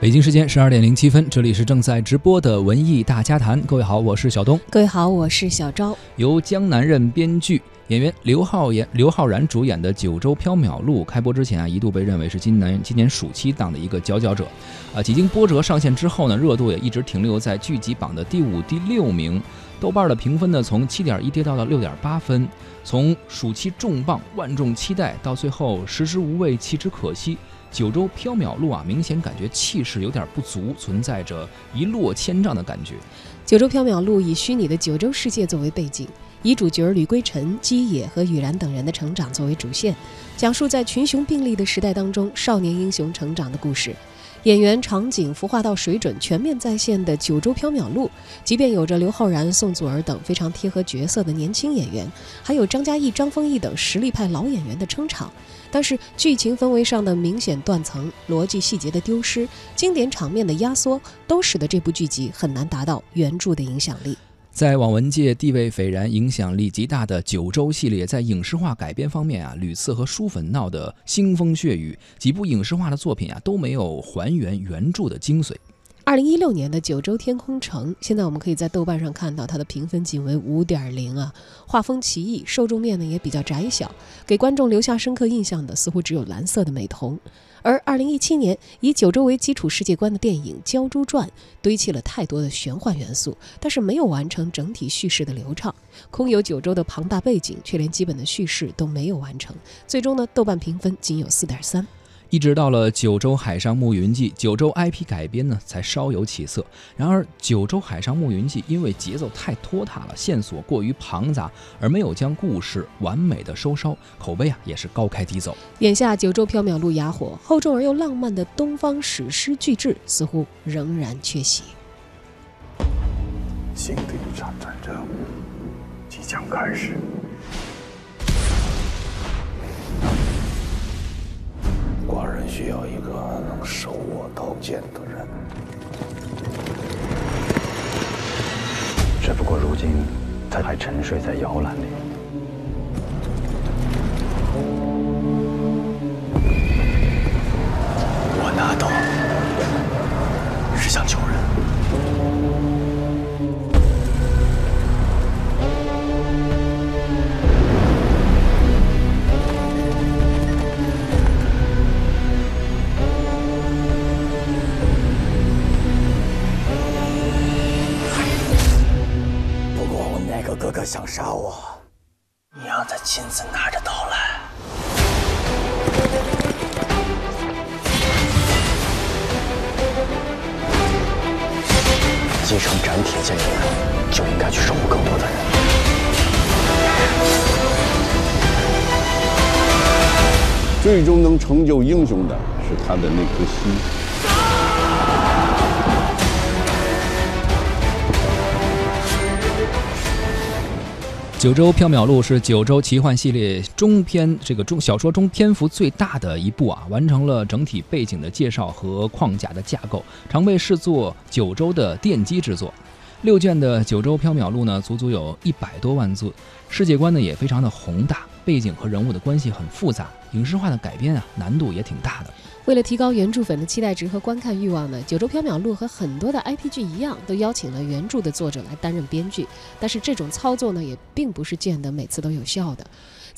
北京时间十二点零七分，这里是正在直播的文艺大家谈。各位好，我是小东。各位好，我是小昭。由江南任编剧、演员刘浩然、刘昊然主演的《九州缥缈录》开播之前啊，一度被认为是今年今年暑期档的一个佼佼者。啊，几经波折上线之后呢，热度也一直停留在剧集榜的第五、第六名。豆瓣的评分呢，从七点一跌到了六点八分。从暑期重磅、万众期待到最后食之无味、弃之可惜。《九州缥缈录》啊，明显感觉气势有点不足，存在着一落千丈的感觉。《九州缥缈录》以虚拟的九州世界作为背景，以主角吕归尘、基野和羽然等人的成长作为主线，讲述在群雄并立的时代当中少年英雄成长的故事。演员、场景、服化道水准全面在线的《九州缥缈录》，即便有着刘昊然、宋祖儿等非常贴合角色的年轻演员，还有张嘉译、张丰毅等实力派老演员的撑场，但是剧情氛围上的明显断层、逻辑细节的丢失、经典场面的压缩，都使得这部剧集很难达到原著的影响力。在网文界地位斐然、影响力极大的九州系列，在影视化改编方面啊，屡次和书粉闹得腥风血雨，几部影视化的作品啊都没有还原原著的精髓。二零一六年的《九州天空城》，现在我们可以在豆瓣上看到它的评分仅为五点零啊，画风奇异，受众面呢也比较窄小，给观众留下深刻印象的似乎只有蓝色的美瞳。而二零一七年以九州为基础世界观的电影《鲛珠传》，堆砌了太多的玄幻元素，但是没有完成整体叙事的流畅，空有九州的庞大背景，却连基本的叙事都没有完成。最终呢，豆瓣评分仅有四点三。一直到了《九州海上牧云记》，九州 IP 改编呢才稍有起色。然而，《九州海上牧云记》因为节奏太拖沓了，线索过于庞杂，而没有将故事完美的收梢，口碑啊也是高开低走。眼下，《九州缥缈录》哑火，厚重而又浪漫的东方史诗巨制似乎仍然缺席。新的一场战争即将开始。寡人需要一个能手握刀剑的人，只不过如今他还沉睡在摇篮里。最终能成就英雄的是他的那颗心。《九州缥缈录》是九州奇幻系列中篇这个中小说中篇幅最大的一部啊，完成了整体背景的介绍和框架的架构，常被视作九州的奠基之作。六卷的《九州缥缈录》呢，足足有一百多万字，世界观呢也非常的宏大，背景和人物的关系很复杂，影视化的改编啊难度也挺大的。为了提高原著粉的期待值和观看欲望呢，《九州缥缈录》和很多的 IP 剧一样，都邀请了原著的作者来担任编剧。但是这种操作呢，也并不是见得每次都有效的。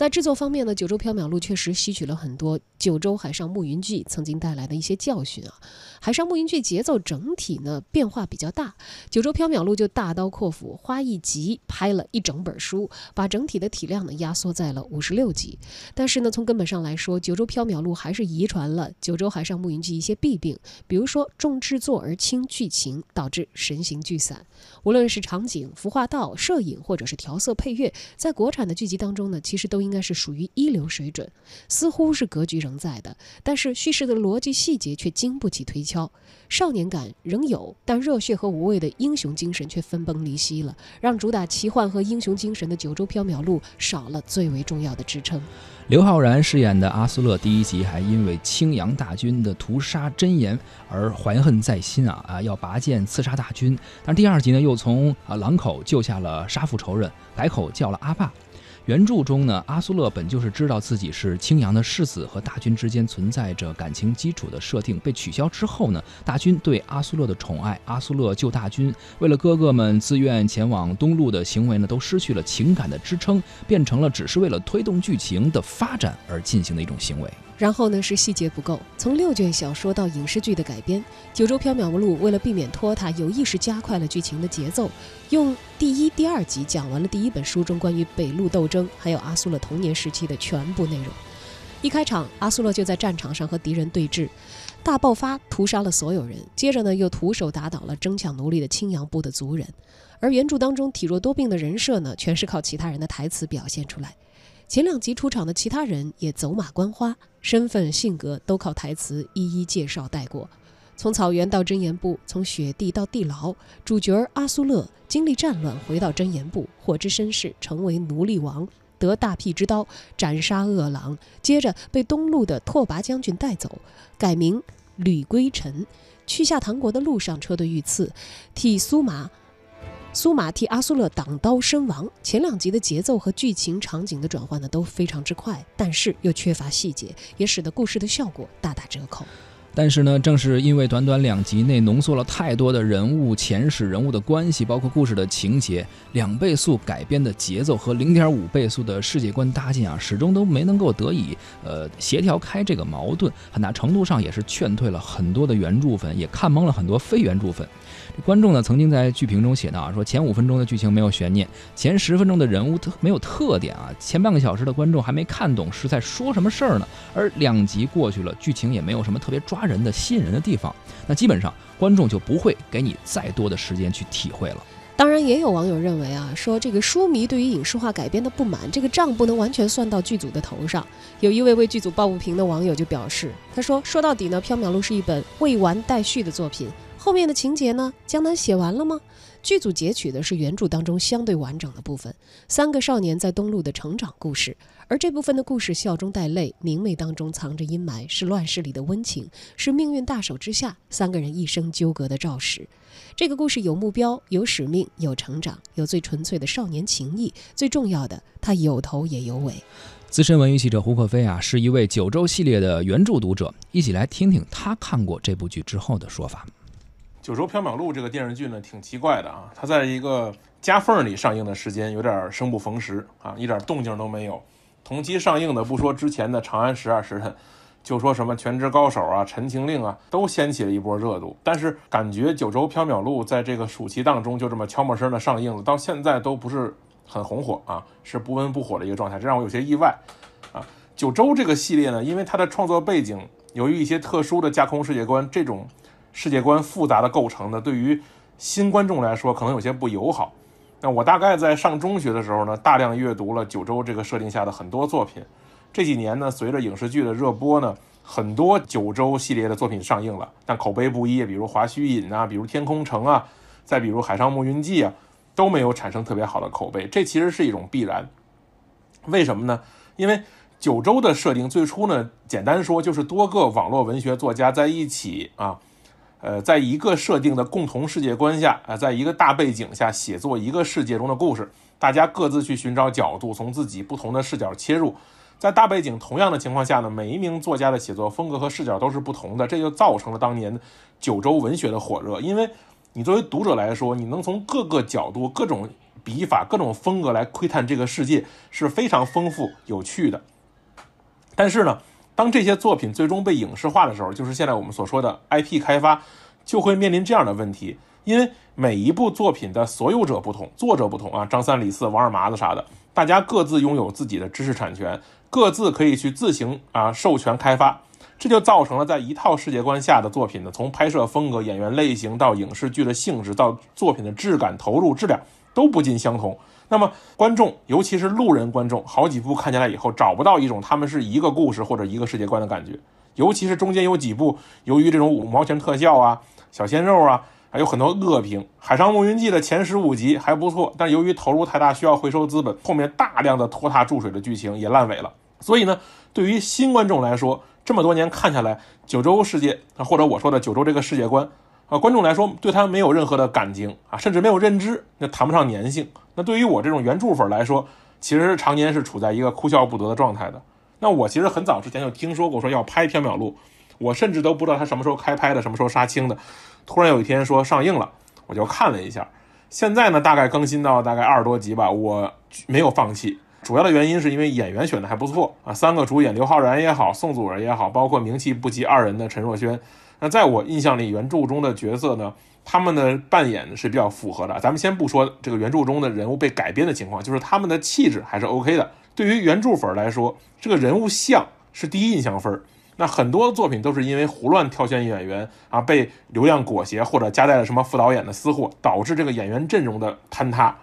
在制作方面呢，《九州缥缈录》确实吸取了很多《九州海上牧云记》曾经带来的一些教训啊。《海上牧云记》节奏整体呢变化比较大，《九州缥缈录》就大刀阔斧，花一集拍了一整本书，把整体的体量呢压缩在了五十六集。但是呢，从根本上来说，《九州缥缈录》还是遗传了《九州海上牧云记》一些弊病，比如说重制作而轻剧情，导致神形聚散。无论是场景、服化道、摄影，或者是调色、配乐，在国产的剧集当中呢，其实都应应该是属于一流水准，似乎是格局仍在的，但是叙事的逻辑细节却经不起推敲，少年感仍有，但热血和无畏的英雄精神却分崩离析了，让主打奇幻和英雄精神的《九州缥缈录》少了最为重要的支撑。刘昊然饰演的阿苏勒，第一集还因为青阳大军的屠杀真言而怀恨在心啊啊，要拔剑刺杀大军。但第二集呢，又从啊狼口救下了杀父仇人，改口叫了阿爸。原著中呢，阿苏勒本就是知道自己是青阳的世子，和大军之间存在着感情基础的设定被取消之后呢，大军对阿苏勒的宠爱，阿苏勒救大军，为了哥哥们自愿前往东路的行为呢，都失去了情感的支撑，变成了只是为了推动剧情的发展而进行的一种行为。然后呢是细节不够，从六卷小说到影视剧的改编，《九州缥缈录》为了避免拖沓，有意识加快了剧情的节奏，用第一、第二集讲完了第一本书中关于北陆斗争还有阿苏勒童年时期的全部内容。一开场，阿苏勒就在战场上和敌人对峙，大爆发屠杀了所有人，接着呢又徒手打倒了争抢奴隶的青阳部的族人，而原著当中体弱多病的人设呢，全是靠其他人的台词表现出来。前两集出场的其他人也走马观花，身份、性格都靠台词一一介绍带过。从草原到真言部，从雪地到地牢，主角阿苏勒经历战乱，回到真言部，获知身世，成为奴隶王，得大辟之刀，斩杀恶狼，接着被东路的拓跋将军带走，改名吕归尘，去下唐国的路上车队遇刺，替苏麻。苏玛替阿苏勒挡刀身亡。前两集的节奏和剧情场景的转换呢都非常之快，但是又缺乏细节，也使得故事的效果大打折扣。但是呢，正是因为短短两集内浓缩了太多的人物前史、人物的关系，包括故事的情节，两倍速改编的节奏和零点五倍速的世界观搭建啊，始终都没能够得以呃协调开这个矛盾，很大程度上也是劝退了很多的原著粉，也看懵了很多非原著粉。观众呢曾经在剧评中写道啊，说前五分钟的剧情没有悬念，前十分钟的人物特没有特点啊，前半个小时的观众还没看懂是在说什么事儿呢。而两集过去了，剧情也没有什么特别抓人的、吸引人的地方，那基本上观众就不会给你再多的时间去体会了。当然，也有网友认为啊，说这个书迷对于影视化改编的不满，这个账不能完全算到剧组的头上。有一位为剧组抱不平的网友就表示，他说：“说到底呢，《缥缈录》是一本未完待续的作品。”后面的情节呢？江南写完了吗？剧组截取的是原著当中相对完整的部分，三个少年在东路的成长故事。而这部分的故事笑中带泪，明媚当中藏着阴霾，是乱世里的温情，是命运大手之下三个人一生纠葛的肇始。这个故事有目标，有使命，有成长，有最纯粹的少年情谊。最重要的，它有头也有尾。资深文娱记者胡可飞啊，是一位九州系列的原著读者，一起来听听他看过这部剧之后的说法。《九州缥缈录》这个电视剧呢，挺奇怪的啊！它在一个夹缝里上映的时间有点生不逢时啊，一点动静都没有。同期上映的不说之前的《长安十二时辰》，就说什么《全职高手》啊、《陈情令》啊，都掀起了一波热度。但是感觉《九州缥缈录》在这个暑期档中就这么悄没声的上映了，到现在都不是很红火啊，是不温不火的一个状态，这让我有些意外啊。九州这个系列呢，因为它的创作背景由于一些特殊的架空世界观，这种。世界观复杂的构成呢，对于新观众来说可能有些不友好。那我大概在上中学的时候呢，大量阅读了九州这个设定下的很多作品。这几年呢，随着影视剧的热播呢，很多九州系列的作品上映了，但口碑不一，比如《华胥引》啊，比如《天空城》啊，再比如《海上牧云记》啊，都没有产生特别好的口碑。这其实是一种必然。为什么呢？因为九州的设定最初呢，简单说就是多个网络文学作家在一起啊。呃，在一个设定的共同世界观下，啊，在一个大背景下写作一个世界中的故事，大家各自去寻找角度，从自己不同的视角切入。在大背景同样的情况下呢，每一名作家的写作风格和视角都是不同的，这就造成了当年九州文学的火热。因为你作为读者来说，你能从各个角度、各种笔法、各种风格来窥探这个世界，是非常丰富有趣的。但是呢？当这些作品最终被影视化的时候，就是现在我们所说的 IP 开发，就会面临这样的问题。因为每一部作品的所有者不同，作者不同啊，张三李四王二麻子啥的，大家各自拥有自己的知识产权，各自可以去自行啊授权开发，这就造成了在一套世界观下的作品呢，从拍摄风格、演员类型到影视剧的性质，到作品的质感、投入质量都不尽相同。那么观众，尤其是路人观众，好几部看下来以后，找不到一种他们是一个故事或者一个世界观的感觉。尤其是中间有几部，由于这种五毛钱特效啊、小鲜肉啊，还有很多恶评。《海上牧云记》的前十五集还不错，但由于投入太大，需要回收资本，后面大量的拖沓注水的剧情也烂尾了。所以呢，对于新观众来说，这么多年看下来，九州世界，或者我说的九州这个世界观。啊，观众来说对他没有任何的感情啊，甚至没有认知，那谈不上粘性。那对于我这种原著粉来说，其实常年是处在一个哭笑不得的状态的。那我其实很早之前就听说过说要拍《缥缈录》，我甚至都不知道他什么时候开拍的，什么时候杀青的。突然有一天说上映了，我就看了一下。现在呢，大概更新到大概二十多集吧，我没有放弃。主要的原因是因为演员选的还不错啊，三个主演刘昊然也好，宋祖儿也好，包括名气不及二人的陈若萱。那在我印象里，原著中的角色呢，他们的扮演是比较符合的。咱们先不说这个原著中的人物被改编的情况，就是他们的气质还是 OK 的。对于原著粉来说，这个人物像是第一印象分那很多作品都是因为胡乱挑选演员啊，被流量裹挟，或者夹带了什么副导演的私货，导致这个演员阵容的坍塌。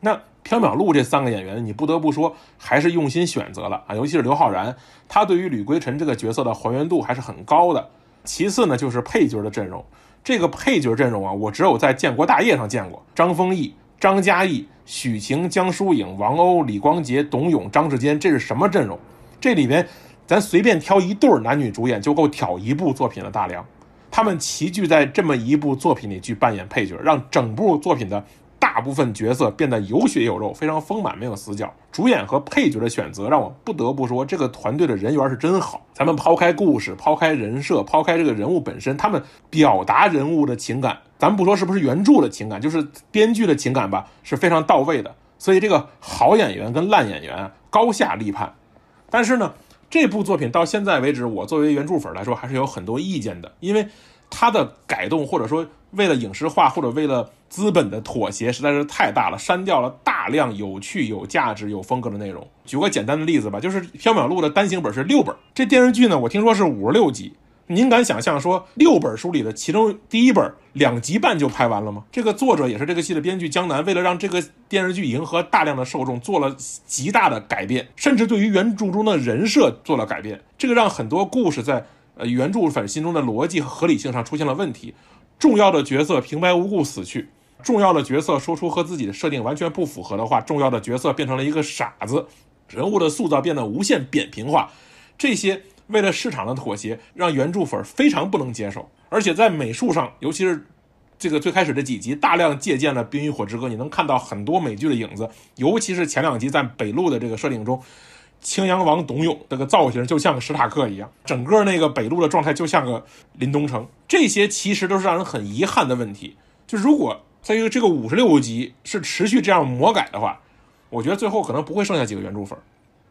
那缥缈录这三个演员，你不得不说还是用心选择了啊，尤其是刘昊然，他对于吕归尘这个角色的还原度还是很高的。其次呢，就是配角的阵容。这个配角阵容啊，我只有在《建国大业》上见过。张丰毅、张嘉译、许晴、江疏影、王鸥、李光洁、董永、张志坚，这是什么阵容？这里边，咱随便挑一对男女主演就够挑一部作品的大梁。他们齐聚在这么一部作品里去扮演配角，让整部作品的。大部分角色变得有血有肉，非常丰满，没有死角。主演和配角的选择让我不得不说，这个团队的人缘是真好。咱们抛开故事，抛开人设，抛开这个人物本身，他们表达人物的情感，咱不说是不是原著的情感，就是编剧的情感吧，是非常到位的。所以这个好演员跟烂演员高下立判。但是呢，这部作品到现在为止，我作为原著粉来说，还是有很多意见的，因为它的改动或者说。为了影视化或者为了资本的妥协实在是太大了，删掉了大量有趣、有价值、有风格的内容。举个简单的例子吧，就是《缥缈录》的单行本是六本，这电视剧呢，我听说是五十六集。您敢想象说六本书里的其中第一本两集半就拍完了吗？这个作者也是这个戏的编剧江南，为了让这个电视剧迎合大量的受众，做了极大的改变，甚至对于原著中的人设做了改变。这个让很多故事在呃原著粉心中的逻辑和合理性上出现了问题。重要的角色平白无故死去，重要的角色说出和自己的设定完全不符合的话，重要的角色变成了一个傻子，人物的塑造变得无限扁平化，这些为了市场的妥协，让原著粉非常不能接受。而且在美术上，尤其是这个最开始这几集，大量借鉴了《冰与火之歌》，你能看到很多美剧的影子，尤其是前两集在北路的这个设定中。青阳王董永这个造型就像个史塔克一样，整个那个北路的状态就像个林东城，这些其实都是让人很遗憾的问题。就如果在一个这个五十六集是持续这样魔改的话，我觉得最后可能不会剩下几个原著粉。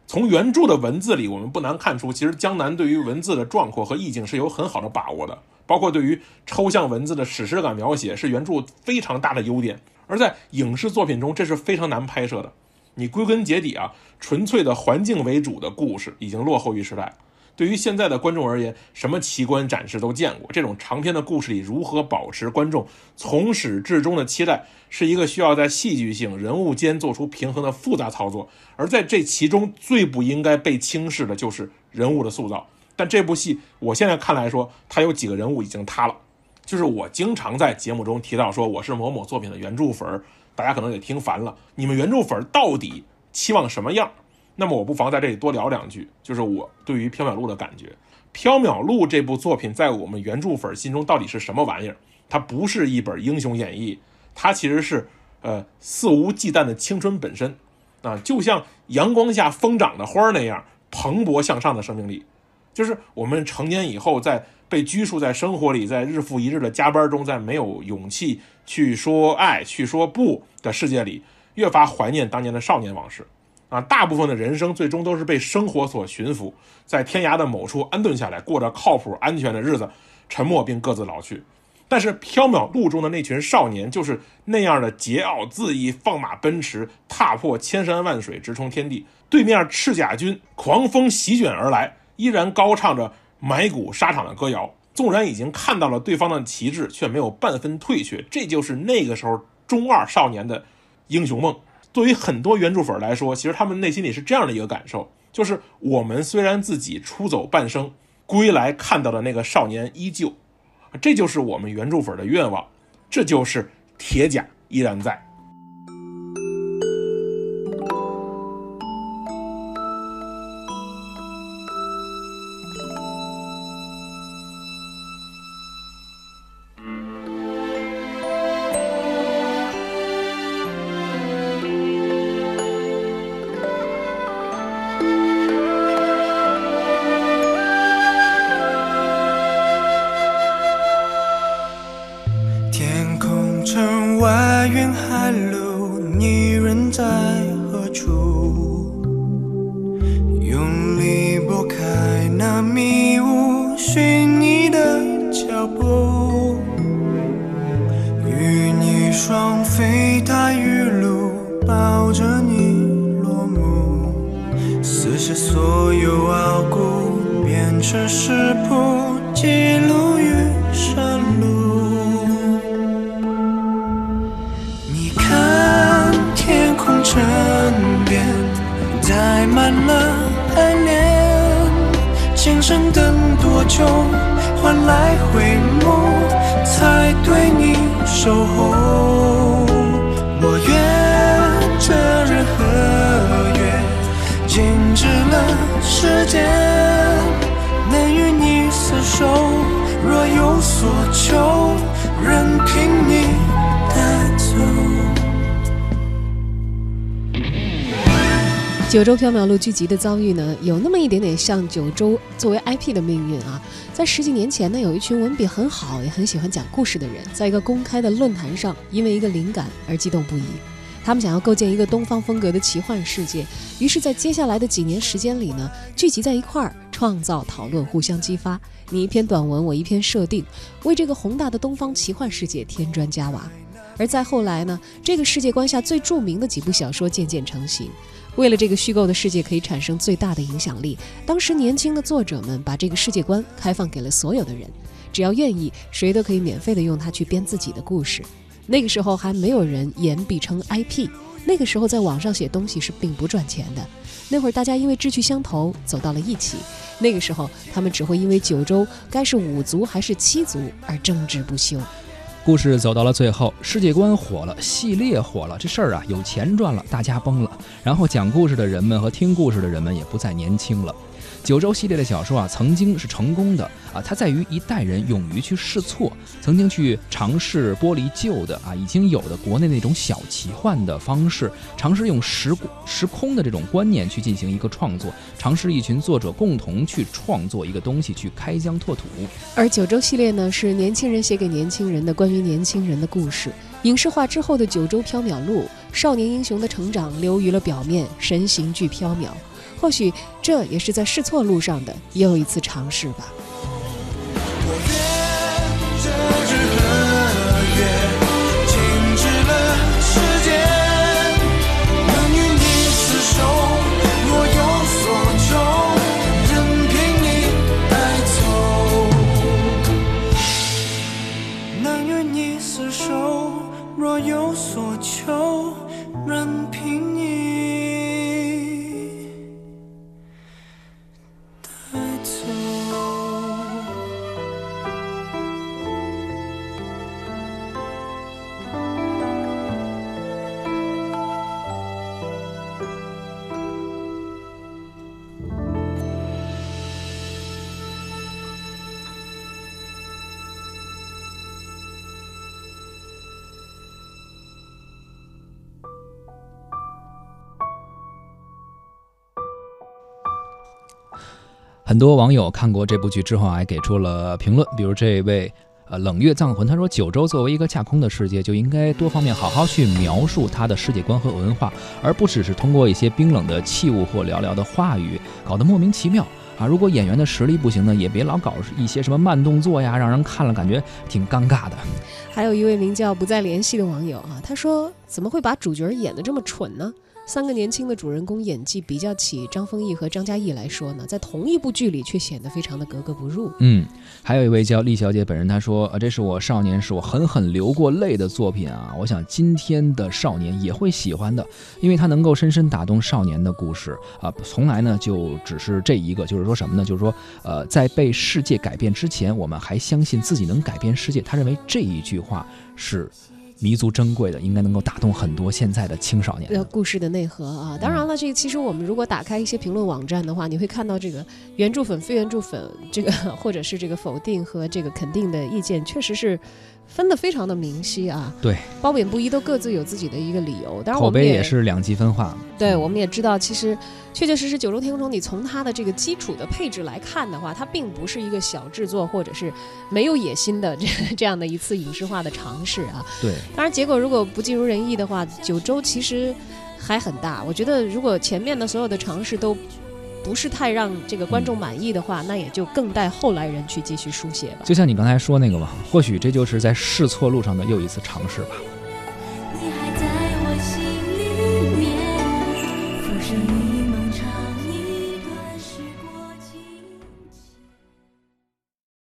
从原著的文字里，我们不难看出，其实江南对于文字的壮阔和意境是有很好的把握的，包括对于抽象文字的史诗感描写是原著非常大的优点，而在影视作品中这是非常难拍摄的。你归根结底啊，纯粹的环境为主的故事已经落后于时代。对于现在的观众而言，什么奇观展示都见过。这种长篇的故事里，如何保持观众从始至终的期待，是一个需要在戏剧性、人物间做出平衡的复杂操作。而在这其中，最不应该被轻视的就是人物的塑造。但这部戏，我现在看来说，它有几个人物已经塌了。就是我经常在节目中提到说，我是某某作品的原著粉儿。大家可能也听烦了，你们原著粉到底期望什么样？那么我不妨在这里多聊两句，就是我对于《缥缈录》的感觉。《缥缈录》这部作品在我们原著粉心中到底是什么玩意儿？它不是一本英雄演义，它其实是呃肆无忌惮的青春本身啊，就像阳光下疯长的花那样蓬勃向上的生命力。就是我们成年以后，在被拘束在生活里，在日复一日的加班中，在没有勇气去说爱、去说不的世界里，越发怀念当年的少年往事。啊，大部分的人生最终都是被生活所驯服，在天涯的某处安顿下来，过着靠谱、安全的日子，沉默并各自老去。但是《缥缈录》中的那群少年，就是那样的桀骜恣意，放马奔驰，踏破千山万水，直冲天地。对面赤甲军狂风席卷而来。依然高唱着埋骨沙场的歌谣，纵然已经看到了对方的旗帜，却没有半分退却。这就是那个时候中二少年的英雄梦。对于很多原著粉来说，其实他们内心里是这样的一个感受：就是我们虽然自己出走半生，归来看到的那个少年依旧。这就是我们原著粉的愿望，这就是铁甲依然在。撕下所有傲骨，变成食谱，记录于山路。你看天空枕边载满了爱恋，今生等多久换来回眸，才对你守候？时间，能与你厮守。若有所求，任凭你带走。九州缥缈录剧集的遭遇呢，有那么一点点像九州作为 IP 的命运啊。在十几年前呢，有一群文笔很好，也很喜欢讲故事的人，在一个公开的论坛上，因为一个灵感而激动不已。他们想要构建一个东方风格的奇幻世界，于是，在接下来的几年时间里呢，聚集在一块儿，创造、讨论、互相激发。你一篇短文，我一篇设定，为这个宏大的东方奇幻世界添砖加瓦。而再后来呢，这个世界观下最著名的几部小说渐渐成型。为了这个虚构的世界可以产生最大的影响力，当时年轻的作者们把这个世界观开放给了所有的人，只要愿意，谁都可以免费的用它去编自己的故事。那个时候还没有人言必称 IP，那个时候在网上写东西是并不赚钱的。那会儿大家因为志趣相投走到了一起，那个时候他们只会因为九州该是五族还是七族而争执不休。故事走到了最后，世界观火了，系列火了，这事儿啊有钱赚了，大家崩了。然后讲故事的人们和听故事的人们也不再年轻了。九州系列的小说啊，曾经是成功的啊，它在于一代人勇于去试错，曾经去尝试剥离旧的啊已经有的国内那种小奇幻的方式，尝试用时时空的这种观念去进行一个创作，尝试一群作者共同去创作一个东西，去开疆拓土。而九州系列呢，是年轻人写给年轻人的关于年轻人的故事。影视化之后的《九州缥缈录》，少年英雄的成长流于了表面，神形俱缥缈。或许这也是在试错路上的又一次尝试吧。很多网友看过这部剧之后，还给出了评论，比如这位呃冷月藏魂，他说九州作为一个架空的世界，就应该多方面好好去描述它的世界观和文化，而不只是通过一些冰冷的器物或寥寥的话语，搞得莫名其妙啊！如果演员的实力不行呢，也别老搞一些什么慢动作呀，让人看了感觉挺尴尬的。还有一位名叫不再联系的网友啊，他说：“怎么会把主角演得这么蠢呢？”三个年轻的主人公演技比较起张丰毅和张嘉译来说呢，在同一部剧里却显得非常的格格不入。嗯，还有一位叫厉小姐本人，她说：“啊，这是我少年时我狠狠流过泪的作品啊！我想今天的少年也会喜欢的，因为它能够深深打动少年的故事啊。从来呢就只是这一个，就是说什么呢？就是说，呃，在被世界改变之前，我们还相信自己能改变世界。他认为这一句话是。”弥足珍贵的，应该能够打动很多现在的青少年。呃，故事的内核啊，当然了，这个其实我们如果打开一些评论网站的话，你会看到这个原著粉、非原著粉，这个 或者是这个否定和这个肯定的意见，确实是分得非常的明晰啊。对，褒贬不一，都各自有自己的一个理由。当然，口碑也是两极分化。对，我们也知道，其实确确实实《九州天空城》，你从它的这个基础的配置来看的话，它并不是一个小制作或者是没有野心的这这样的一次影视化的尝试啊。对，当然，结果如果不尽如人意的话，九州其实还很大。我觉得，如果前面的所有的尝试都不是太让这个观众满意的话，那也就更待后来人去继续书写吧。就像你刚才说那个嘛，或许这就是在试错路上的又一次尝试吧。